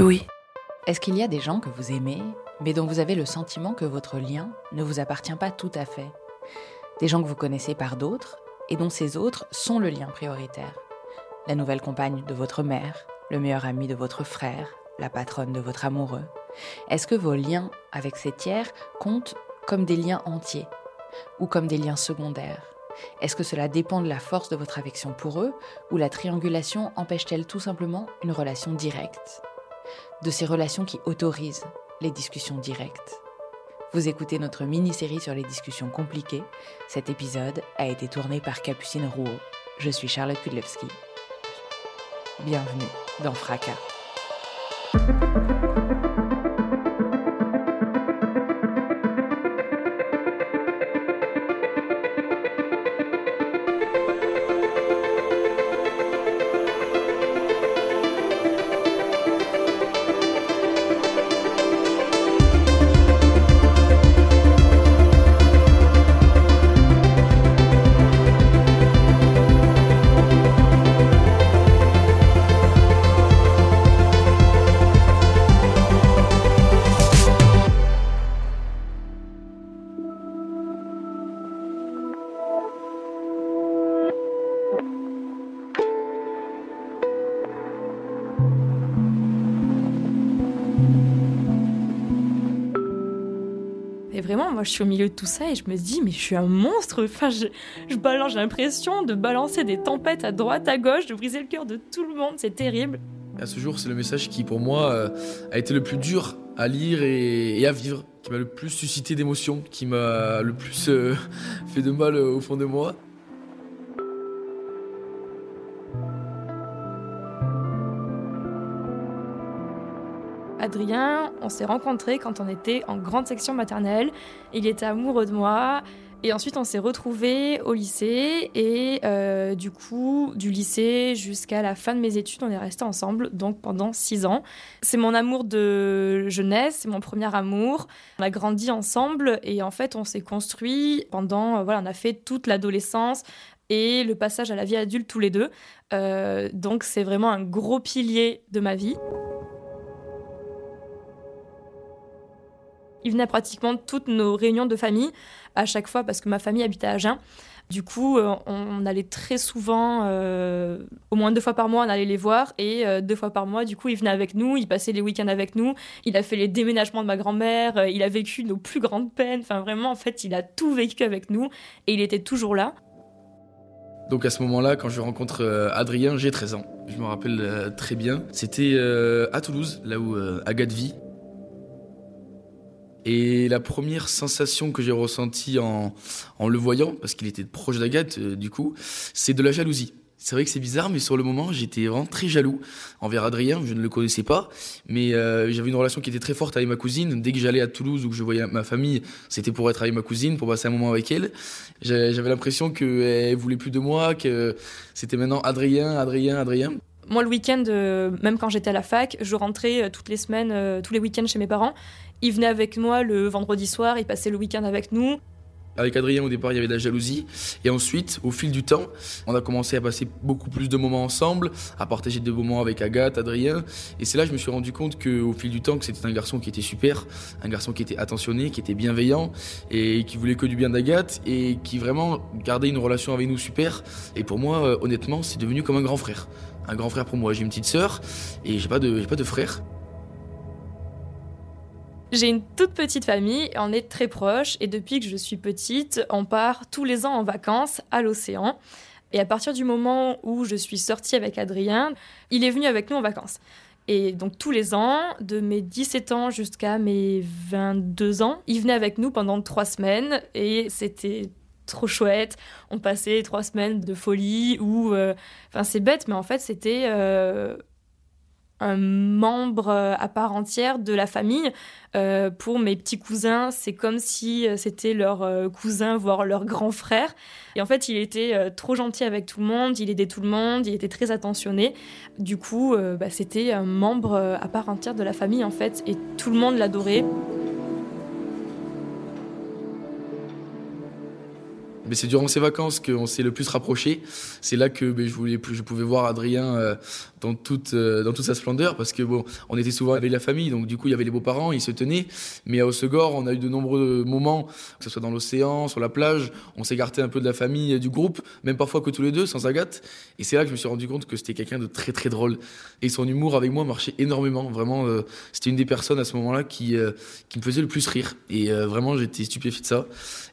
Louis. Est-ce qu'il y a des gens que vous aimez, mais dont vous avez le sentiment que votre lien ne vous appartient pas tout à fait? Des gens que vous connaissez par d'autres et dont ces autres sont le lien prioritaire. La nouvelle compagne de votre mère, le meilleur ami de votre frère, la patronne de votre amoureux. Est-ce que vos liens avec ces tiers comptent comme des liens entiers ou comme des liens secondaires? Est-ce que cela dépend de la force de votre affection pour eux ou la triangulation empêche-t-elle tout simplement une relation directe? De ces relations qui autorisent les discussions directes. Vous écoutez notre mini-série sur les discussions compliquées. Cet épisode a été tourné par Capucine Rouault. Je suis Charlotte Kudlewski. Bienvenue dans Fracas. Je suis au milieu de tout ça et je me dis, mais je suis un monstre. Enfin, je, balance, j'ai l'impression de balancer des tempêtes à droite, à gauche, de briser le cœur de tout le monde. C'est terrible. À ce jour, c'est le message qui, pour moi, euh, a été le plus dur à lire et, et à vivre, qui m'a le plus suscité d'émotions, qui m'a le plus euh, fait de mal euh, au fond de moi. Adrien, on s'est rencontrés quand on était en grande section maternelle. Il était amoureux de moi. Et ensuite, on s'est retrouvés au lycée. Et euh, du coup, du lycée jusqu'à la fin de mes études, on est restés ensemble, donc pendant six ans. C'est mon amour de jeunesse, c'est mon premier amour. On a grandi ensemble et en fait, on s'est construit pendant. euh, Voilà, on a fait toute l'adolescence et le passage à la vie adulte tous les deux. Euh, donc, c'est vraiment un gros pilier de ma vie. Il venait pratiquement toutes nos réunions de famille, à chaque fois, parce que ma famille habitait à Agen. Du coup, euh, on allait très souvent, euh, au moins deux fois par mois, on allait les voir. Et euh, deux fois par mois, du coup, il venait avec nous, il passait les week-ends avec nous. Il a fait les déménagements de ma grand-mère, il a vécu nos plus grandes peines. Enfin, vraiment, en fait, il a tout vécu avec nous. Et il était toujours là. Donc à ce moment-là, quand je rencontre Adrien, j'ai 13 ans. Je me rappelle très bien. C'était à Toulouse, là où Agathe vit. Et la première sensation que j'ai ressentie en, en le voyant, parce qu'il était proche d'Agathe euh, du coup, c'est de la jalousie. C'est vrai que c'est bizarre, mais sur le moment, j'étais vraiment très jaloux envers Adrien. Je ne le connaissais pas, mais euh, j'avais une relation qui était très forte avec ma cousine. Dès que j'allais à Toulouse ou que je voyais ma famille, c'était pour être avec ma cousine, pour passer un moment avec elle. J'avais l'impression qu'elle voulait plus de moi, que c'était maintenant Adrien, Adrien, Adrien. Moi, le week-end, euh, même quand j'étais à la fac, je rentrais euh, toutes les semaines, euh, tous les week-ends chez mes parents. Il venait avec moi le vendredi soir, il passait le week-end avec nous. Avec Adrien, au départ, il y avait de la jalousie. Et ensuite, au fil du temps, on a commencé à passer beaucoup plus de moments ensemble, à partager des moments avec Agathe, Adrien. Et c'est là que je me suis rendu compte qu'au fil du temps, que c'était un garçon qui était super, un garçon qui était attentionné, qui était bienveillant, et qui voulait que du bien d'Agathe, et qui vraiment gardait une relation avec nous super. Et pour moi, honnêtement, c'est devenu comme un grand frère. Un grand frère pour moi. J'ai une petite sœur, et j'ai pas de, j'ai pas de frère. J'ai une toute petite famille, on est très proches et depuis que je suis petite, on part tous les ans en vacances à l'océan. Et à partir du moment où je suis sortie avec Adrien, il est venu avec nous en vacances. Et donc tous les ans, de mes 17 ans jusqu'à mes 22 ans, il venait avec nous pendant trois semaines et c'était trop chouette. On passait trois semaines de folie ou, enfin c'est bête, mais en fait c'était un membre euh, à part entière de la famille. Euh, pour mes petits cousins, c'est comme si euh, c'était leur cousin, voire leur grand frère. Et en fait, il était trop gentil avec tout le monde, il aidait tout le monde, il était très attentionné. Du coup, bah, c'était un membre à part entière de la famille, en fait, et tout le monde l'adorait. C'est durant ces vacances qu'on s'est le plus rapproché. C'est là que ben, je, voulais, je pouvais voir Adrien dans toute, euh, dans toute sa splendeur parce que bon, on était souvent avec la famille, donc du coup il y avait les beaux-parents, ils se tenaient. Mais à Haussegor, on a eu de nombreux moments, que ce soit dans l'océan, sur la plage, on s'écartait un peu de la famille, du groupe, même parfois que tous les deux, sans Agathe. Et c'est là que je me suis rendu compte que c'était quelqu'un de très très drôle. Et son humour avec moi marchait énormément, vraiment. Euh, c'était une des personnes à ce moment-là qui, euh, qui me faisait le plus rire. Et vraiment, j'étais stupéfait de ça.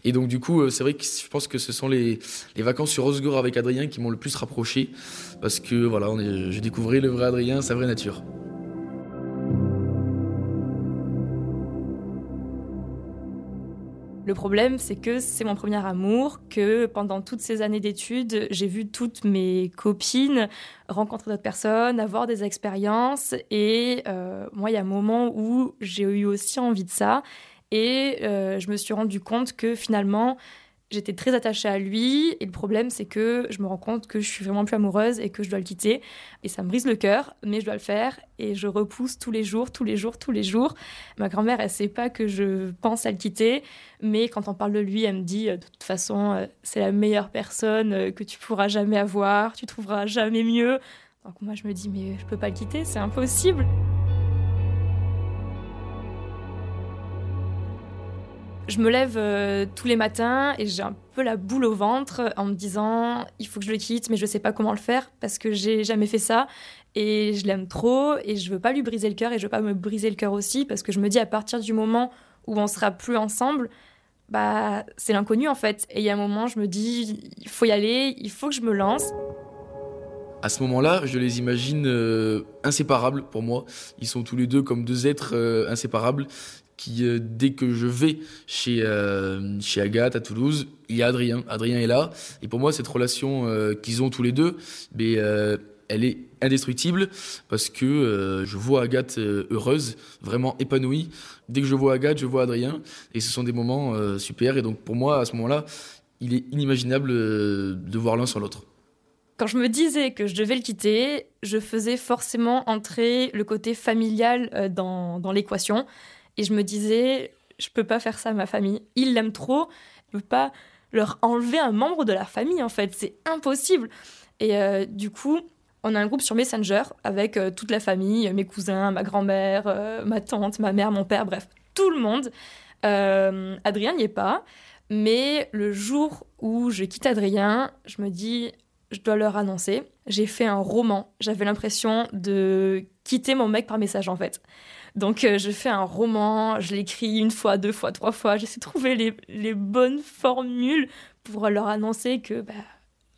Et donc du coup, c'est vrai que je pense que ce sont les, les vacances sur Haussegor avec Adrien qui m'ont le plus rapproché parce que voilà, on est, j'ai découvert le vrai Adrien, sa vraie nature. Le problème, c'est que c'est mon premier amour, que pendant toutes ces années d'études, j'ai vu toutes mes copines rencontrer d'autres personnes, avoir des expériences. Et euh, moi, il y a un moment où j'ai eu aussi envie de ça. Et euh, je me suis rendu compte que finalement, J'étais très attachée à lui et le problème c'est que je me rends compte que je suis vraiment plus amoureuse et que je dois le quitter et ça me brise le cœur mais je dois le faire et je repousse tous les jours, tous les jours, tous les jours. Ma grand-mère elle sait pas que je pense à le quitter mais quand on parle de lui elle me dit de toute façon euh, c'est la meilleure personne euh, que tu pourras jamais avoir, tu trouveras jamais mieux. Donc moi je me dis mais je peux pas le quitter, c'est impossible. Je me lève euh, tous les matins et j'ai un peu la boule au ventre en me disant il faut que je le quitte, mais je sais pas comment le faire parce que j'ai jamais fait ça et je l'aime trop et je veux pas lui briser le cœur et je veux pas me briser le cœur aussi parce que je me dis à partir du moment où on sera plus ensemble, bah c'est l'inconnu en fait. Et il y a un moment, je me dis il faut y aller, il faut que je me lance. À ce moment-là, je les imagine euh, inséparables pour moi. Ils sont tous les deux comme deux êtres euh, inséparables qui, euh, dès que je vais chez, euh, chez Agathe à Toulouse, il y a Adrien. Adrien est là. Et pour moi, cette relation euh, qu'ils ont tous les deux, elle est indestructible parce que je vois Agathe heureuse, vraiment épanouie. Dès que je vois Agathe, je vois Adrien. Et ce sont des moments super. Et donc pour moi, à ce moment-là, il est inimaginable de voir l'un sans l'autre. Quand je me disais que je devais le quitter, je faisais forcément entrer le côté familial dans l'équation. Et je me disais, je peux pas faire ça à ma famille. Ils l'aiment trop. Je peux pas leur enlever un membre de la famille, en fait. C'est impossible. Et euh, du coup, on a un groupe sur Messenger avec euh, toute la famille, mes cousins, ma grand-mère, euh, ma tante, ma mère, mon père, bref, tout le monde. Adrien n'y est pas. Mais le jour où je quitte Adrien, je me dis, je dois leur annoncer. J'ai fait un roman. J'avais l'impression de quitter mon mec par message, en fait. Donc euh, je fais un roman, je l'écris une fois, deux fois, trois fois, j'essaie de trouver les, bonnes formules pour leur annoncer que bah,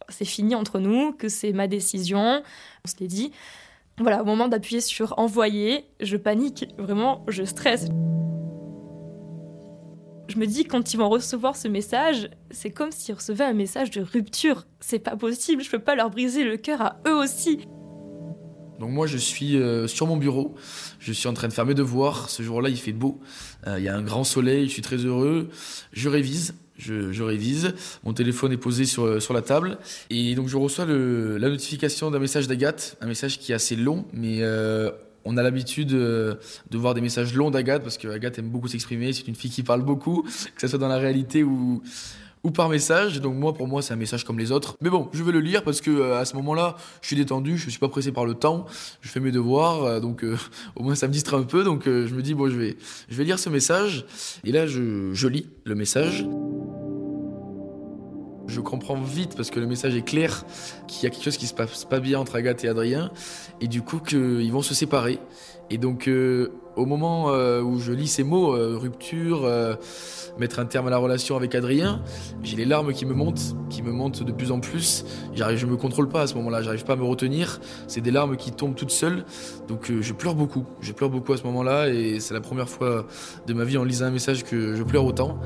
c'est fini entre nous, que c'est ma décision, on se l'est dit. Voilà, au moment d'appuyer sur envoyer, je panique, vraiment, je stresse. Je me dis quand ils vont recevoir ce message, c'est comme s'ils recevaient un message de rupture. C'est pas possible, je peux pas leur briser le cœur à eux aussi. Donc moi je suis euh, sur mon bureau, je suis en train de faire mes devoirs, ce jour-là il fait beau, euh, il y a un grand soleil, je suis très heureux, je révise, je, révise, mon téléphone est posé sur, euh, sur la table, et donc je reçois la notification d'un message d'Agathe, un message qui est assez long, mais on a l'habitude de voir des messages longs d'Agathe, parce qu'Agathe aime beaucoup s'exprimer, c'est une fille qui parle beaucoup, que ce soit dans la réalité ou ou par message. Donc moi, pour moi, c'est un message comme les autres. Mais bon, je vais le lire parce que euh, à ce moment-là, je suis détendu, je suis pas pressé par le temps, je fais mes devoirs, euh, donc euh, au moins ça me distrait un peu. Donc je me dis bon, je vais, je vais lire ce message. Et là, je, je lis le message. Je comprends vite parce que le message est clair qu'il y a quelque chose qui se passe pas bien entre Agathe et Adrien et du coup qu'ils vont se séparer Et donc, euh, au moment euh, où je lis ces mots, euh, rupture, mettre un terme à la relation avec Adrien, j'ai les larmes qui me montent, qui me montent de plus en plus. J'arrive, je me contrôle pas à ce moment-là, j'arrive pas à me retenir. C'est des larmes qui tombent toutes seules. Donc je pleure beaucoup, je pleure beaucoup à ce moment-là et c'est la première fois de ma vie en lisant un message que je pleure autant.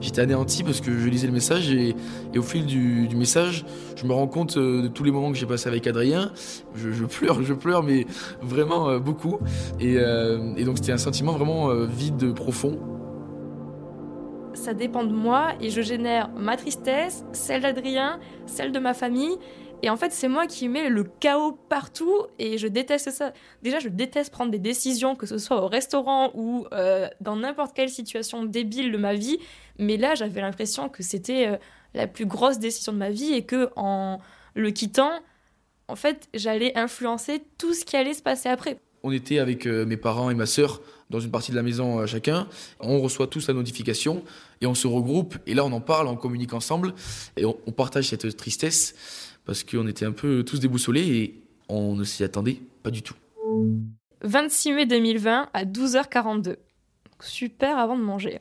J'étais anéanti parce que je lisais le message et, au fil du, message, je me rends compte de tous les moments que j'ai passés avec Adrien. Je, pleure, je pleure, mais vraiment beaucoup. Et, euh, et donc c'était un sentiment vraiment euh, vide, profond. Ça dépend de moi et je génère ma tristesse, celle d'Adrien, celle de ma famille. Et en fait, c'est moi qui mets le chaos partout et je déteste ça. Déjà, je déteste prendre des décisions, que ce soit au restaurant ou euh, dans n'importe quelle situation débile de ma vie. Mais là, j'avais l'impression que c'était la plus grosse décision de ma vie et que en le quittant, en fait, j'allais influencer tout ce qui allait se passer après. On était avec euh, mes parents et ma sœur dans une partie de la maison euh, chacun. On reçoit tous la notification et on se regroupe. Et là, on en parle, on communique ensemble et on, partage cette tristesse parce qu'on était un peu tous déboussolés et on ne s'y attendait pas du tout. 26 mai 2020 à 12h42. Super avant de manger.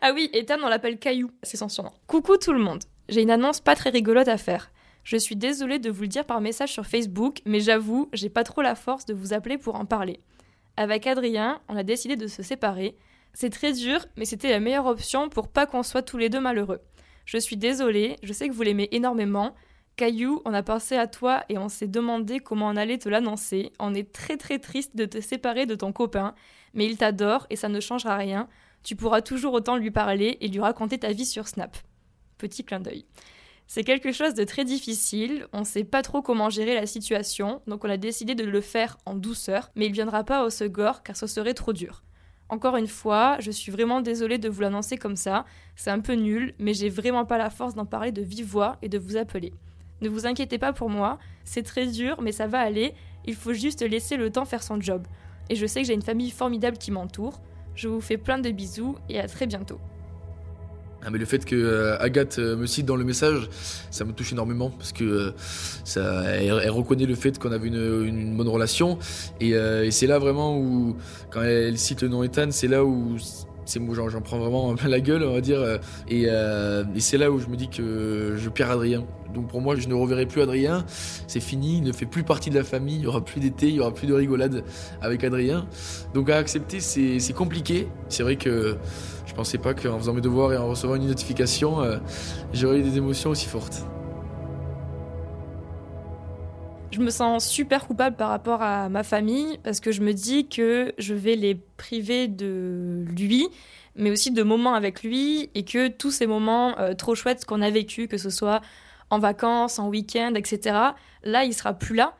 Ah oui, Ethan, on l'appelle Caillou, c'est son surnom. Coucou tout le monde. J'ai une annonce pas très rigolote à faire. Je suis désolée de vous le dire par message sur Facebook, mais j'avoue, j'ai pas trop la force de vous appeler pour en parler. Avec Adrien, on a décidé de se séparer. C'est très dur, mais c'était la meilleure option pour pas qu'on soit tous les deux malheureux. Je suis désolée, je sais que vous l'aimez énormément. Caillou, on a pensé à toi et on s'est demandé comment on allait te l'annoncer. On est très très triste de te séparer de ton copain, mais il t'adore et ça ne changera rien. Tu pourras toujours autant lui parler et lui raconter ta vie sur Snap. Petit clin d'œil. C'est quelque chose de très difficile, on sait pas trop comment gérer la situation, donc on a décidé de le faire en douceur, mais il viendra pas au Segor car ce serait trop dur. Encore une fois, je suis vraiment désolée de vous l'annoncer comme ça, c'est un peu nul, mais j'ai vraiment pas la force d'en parler de vive voix et de vous appeler. Ne vous inquiétez pas pour moi, c'est très dur, mais ça va aller, il faut juste laisser le temps faire son job. Et je sais que j'ai une famille formidable qui m'entoure. Je vous fais plein de bisous et à très bientôt. Ah, mais le fait que euh, Agathe euh, me cite dans le message, ça me touche énormément parce que euh, ça, elle, reconnaît le fait qu'on avait une, une bonne relation. Et, et c'est là vraiment où quand elle cite le nom Ethan, c'est là où c'est moi j'en prends vraiment la gueule on va dire euh, et, euh, et c'est là où je me dis que je perds Adrien. Donc pour moi je ne reverrai plus Adrien, c'est fini, il ne fait plus partie de la famille, il y aura plus d'été, il y aura plus de rigolade avec Adrien. Donc à accepter c'est compliqué. C'est vrai que je pensais pas qu'en faisant mes devoirs et en recevant une notification, euh, j'aurais eu des émotions aussi fortes. Je me sens super coupable par rapport à ma famille parce que je me dis que je vais les priver de lui, mais aussi de moments avec lui et que tous ces moments euh, trop chouettes qu'on a vécu, que ce soit en vacances, en week-end, etc., là, il sera plus là.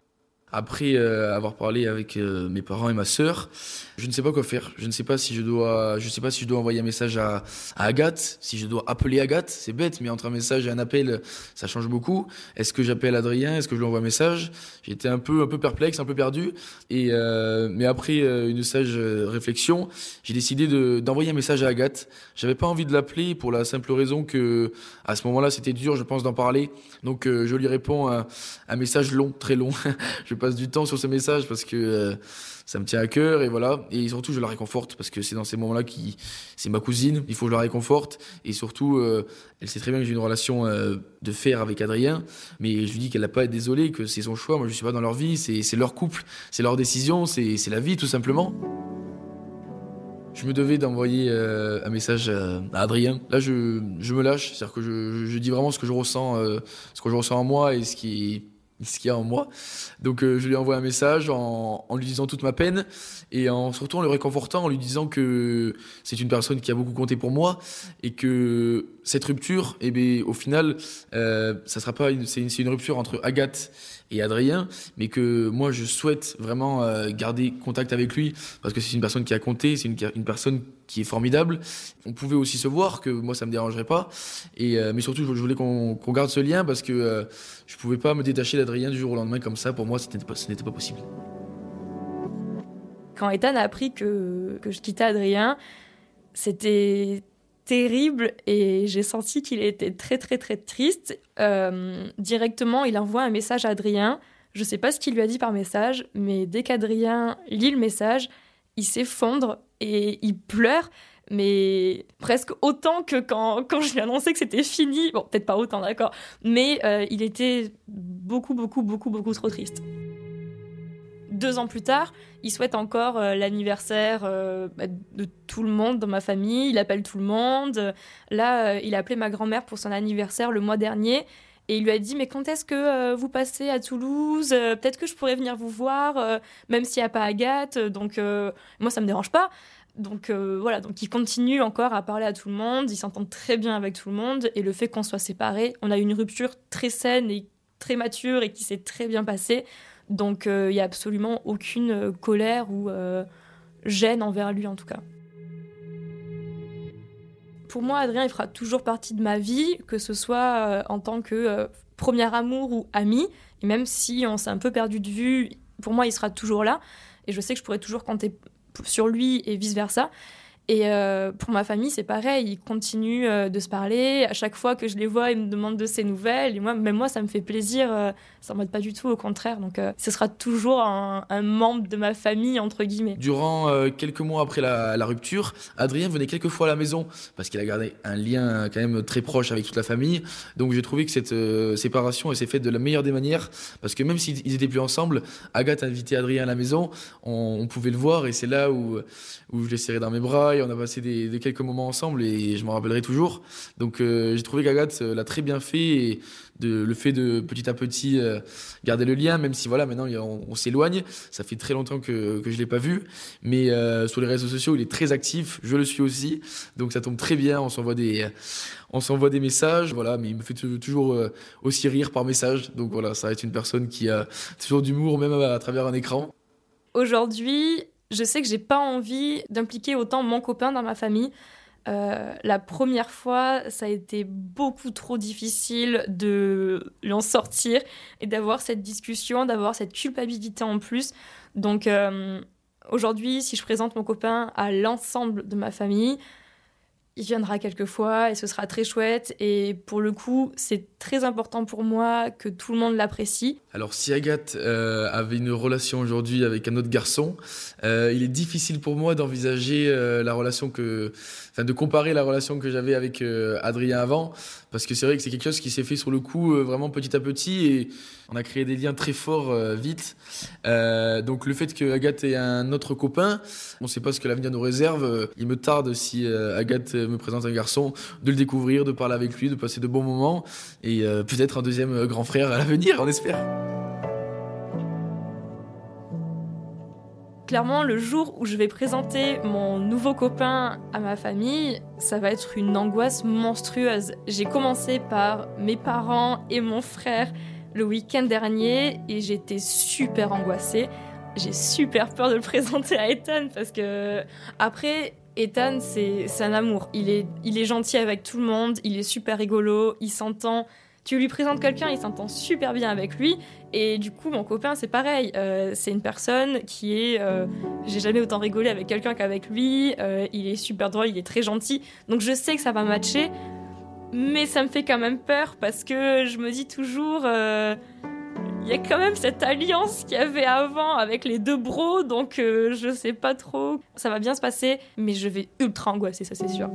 Après euh, avoir parlé avec euh, mes parents et ma sœur, je ne sais pas quoi faire. Je ne sais pas si je dois, je sais pas si je dois envoyer un message à, Agathe, si je dois appeler Agathe. C'est bête, mais entre un message et un appel, ça change beaucoup. Est-ce que j'appelle Adrien? Est-ce que je lui envoie un message? J'étais un peu, un peu perplexe, un peu perdu. Et euh, mais après une sage réflexion, j'ai décidé de- d'envoyer un message à Agathe. J'avais pas envie de l'appeler pour la simple raison que à ce moment-là, c'était dur, je pense, d'en parler. Donc je lui réponds un, un message long, très long. je du temps sur ce message parce que euh, ça me tient à cœur et voilà. Et surtout, je la réconforte parce que c'est dans ces moments-là qui, c'est ma cousine, il faut que je la réconforte. Et surtout, euh, elle sait très bien que j'ai une relation euh, de fer avec Adrien, mais je lui dis qu'elle n'a pas à être désolée, que c'est son choix. Moi, je suis pas dans leur vie, c'est leur couple, c'est leur décision, c'est la vie tout simplement. Je me devais d'envoyer un message à, Adrien. Là, je, je me lâche, c'est-à-dire que je, je dis vraiment ce que je ressens, ce que je ressens en moi et ce qui ce qu'il y a en moi. Donc euh, je lui envoie un message en, en lui disant toute ma peine et en surtout en le réconfortant, en lui disant que c'est une personne qui a beaucoup compté pour moi et que cette rupture, eh bien, au final, euh, ça sera pas c'est une, rupture entre Agathe et Adrien, mais que moi je souhaite vraiment euh, garder contact avec lui parce que c'est une personne qui a compté, c'est une, personne qui est formidable. On pouvait aussi se voir, que moi ça me dérangerait pas, et euh, mais surtout je voulais qu'on garde ce lien parce que je pouvais pas me détacher d'Adrien du jour au lendemain comme ça. Pour moi, ce n'était pas possible. Quand Ethan a appris que, que je quittais Adrien, c'était terrible et j'ai senti qu'il était très très très triste. Euh, directement, il envoie un message à Adrien. Je sais pas ce qu'il lui a dit par message, mais dès qu'Adrien lit le message, il s'effondre et il pleure, mais presque autant que quand, quand je lui ai annoncé que c'était fini. Bon, peut-être pas autant, d'accord, mais euh, il était beaucoup, beaucoup, beaucoup, beaucoup trop triste. Deux ans plus tard, il souhaite encore euh, l'anniversaire euh, bah, de tout le monde dans ma famille. Il appelle tout le monde. Là, il a appelé ma grand-mère pour son anniversaire le mois dernier. Et il lui a dit, mais quand est-ce que vous passez à Toulouse? Peut-être que je pourrais venir vous voir, même s'il n'y a pas Agathe. Donc, moi, ça me dérange pas. Donc voilà, donc il continue encore à parler à tout le monde, il s'entend très bien avec tout le monde, et le fait qu'on soit séparés, on a eu une rupture très saine et très mature et qui s'est très bien passée. Donc il n'y a absolument aucune colère ou gêne envers lui en tout cas. Pour moi, Adrien, il fera toujours partie de ma vie, que ce soit en tant que premier amour ou ami, et même si on s'est un peu perdu de vue, pour moi, il sera toujours là. Et je sais que je pourrais toujours compter sur lui et vice-versa. Et euh, pour ma famille, c'est pareil. Ils continuent euh, de se parler. À chaque fois que je les vois, ils me demandent de ces nouvelles. Et moi, même moi, ça me fait plaisir. Euh, ça m'aide pas du tout, au contraire. Donc, ce sera toujours un, membre de ma famille, entre guillemets. Durant quelques mois après la, rupture, Adrien venait quelques fois à la maison parce qu'il a gardé un lien quand même très proche avec toute la famille. Donc, j'ai trouvé que cette séparation s'est faite de la meilleure des manières. Parce que même s'ils étaient plus ensemble, Agathe a invité Adrien à la maison. On, on pouvait le voir. Et c'est là où, où je l'ai serré dans mes bras on a passé des, quelques moments ensemble et je m'en rappellerai toujours. Donc euh, j'ai trouvé qu'Agathe euh, l'a très bien fait et de, le fait de petit à petit euh, garder le lien, même si voilà maintenant on, s'éloigne, ça fait très longtemps que, que je l'ai pas vu, mais sur les réseaux sociaux il est très actif, je le suis aussi, donc ça tombe très bien, on s'envoie des on s'envoie des messages, voilà, mais il me fait toujours aussi rire par message, donc voilà, ça être une personne qui a toujours d'humour même à travers un écran. Aujourd'hui, je sais que j'ai pas envie d'impliquer autant mon copain dans ma famille. Euh, la première fois, ça a été beaucoup trop difficile de l'en sortir et d'avoir cette discussion, d'avoir cette culpabilité en plus. Donc euh, aujourd'hui, si je présente mon copain à l'ensemble de ma famille, il viendra quelques fois et ce sera très chouette. Et pour le coup, c'est très important pour moi que tout le monde l'apprécie. Alors, si Agathe euh, avait une relation aujourd'hui avec un autre garçon, euh, il est difficile pour moi d'envisager euh, la relation que, enfin, de comparer la relation que j'avais avec Adrien avant, parce que c'est vrai que c'est quelque chose qui s'est fait sur le coup vraiment petit à petit et on a créé des liens très forts vite. donc, le fait que Agathe ait un autre copain, on ne sait pas ce que l'avenir nous réserve. Il me tarde si Agathe me présente un garçon, de le découvrir, de parler avec lui, de passer de bons moments et euh, peut-être un deuxième euh, grand frère à l'avenir, on espère. Clairement, le jour où je vais présenter mon nouveau copain à ma famille, ça va être une angoisse monstrueuse. J'ai commencé par mes parents et mon frère le week-end dernier et j'étais super angoissée. J'ai super peur de le présenter à Ethan parce que après, Ethan, c'est un amour. Il est, il est gentil avec tout le monde, il est super rigolo, il s'entend. Tu lui présentes quelqu'un, il s'entend super bien avec lui. Et du coup, mon copain, c'est pareil. Euh, c'est une personne qui est. Euh, j'ai jamais autant rigolé avec quelqu'un qu'avec lui. Euh, il est super drôle, il est très gentil. Donc je sais que ça va matcher. Mais ça me fait quand même peur parce que je me dis toujours il y a quand même cette alliance qu'il y avait avant avec les deux bros, donc euh, je sais pas trop. Ça va bien se passer, mais je vais ultra angoisser, ça c'est sûr.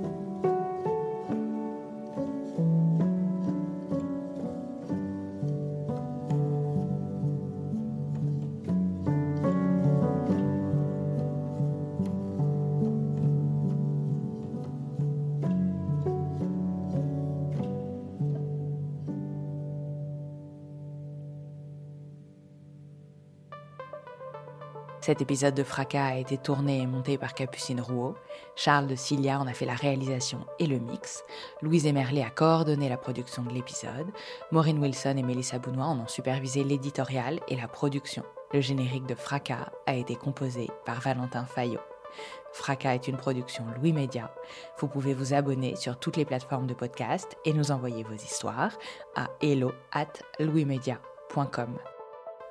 Cet épisode de Fracas a été tourné et monté par Capucine Rouault. Charles de Cilia en a fait la réalisation et le mix. Louise Emerlet a coordonné la production de l'épisode. Maureen Wilson et Mélissa Bounois en ont supervisé l'éditorial et la production. Le générique de Fracas a été composé par Valentin Fayot. Fracas est une production Louis Média. Vous pouvez vous abonner sur toutes les plateformes de podcast et nous envoyer vos histoires à hello at louismedia.com.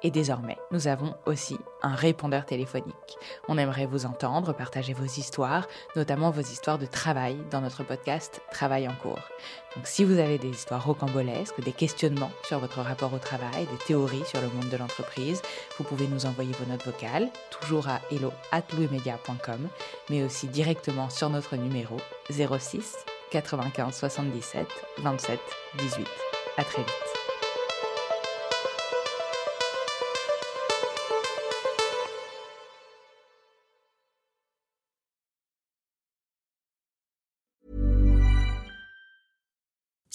Et désormais, nous avons aussi un répondeur téléphonique. On aimerait vous entendre, partager vos histoires, notamment vos histoires de travail dans notre podcast Travail en cours. Donc si vous avez des histoires rocambolesques, des questionnements sur votre rapport au travail, des théories sur le monde de l'entreprise, vous pouvez nous envoyer vos notes vocales, toujours à hello@louismedia.com, mais aussi directement sur notre numéro 06 95 77 27 18. À très vite.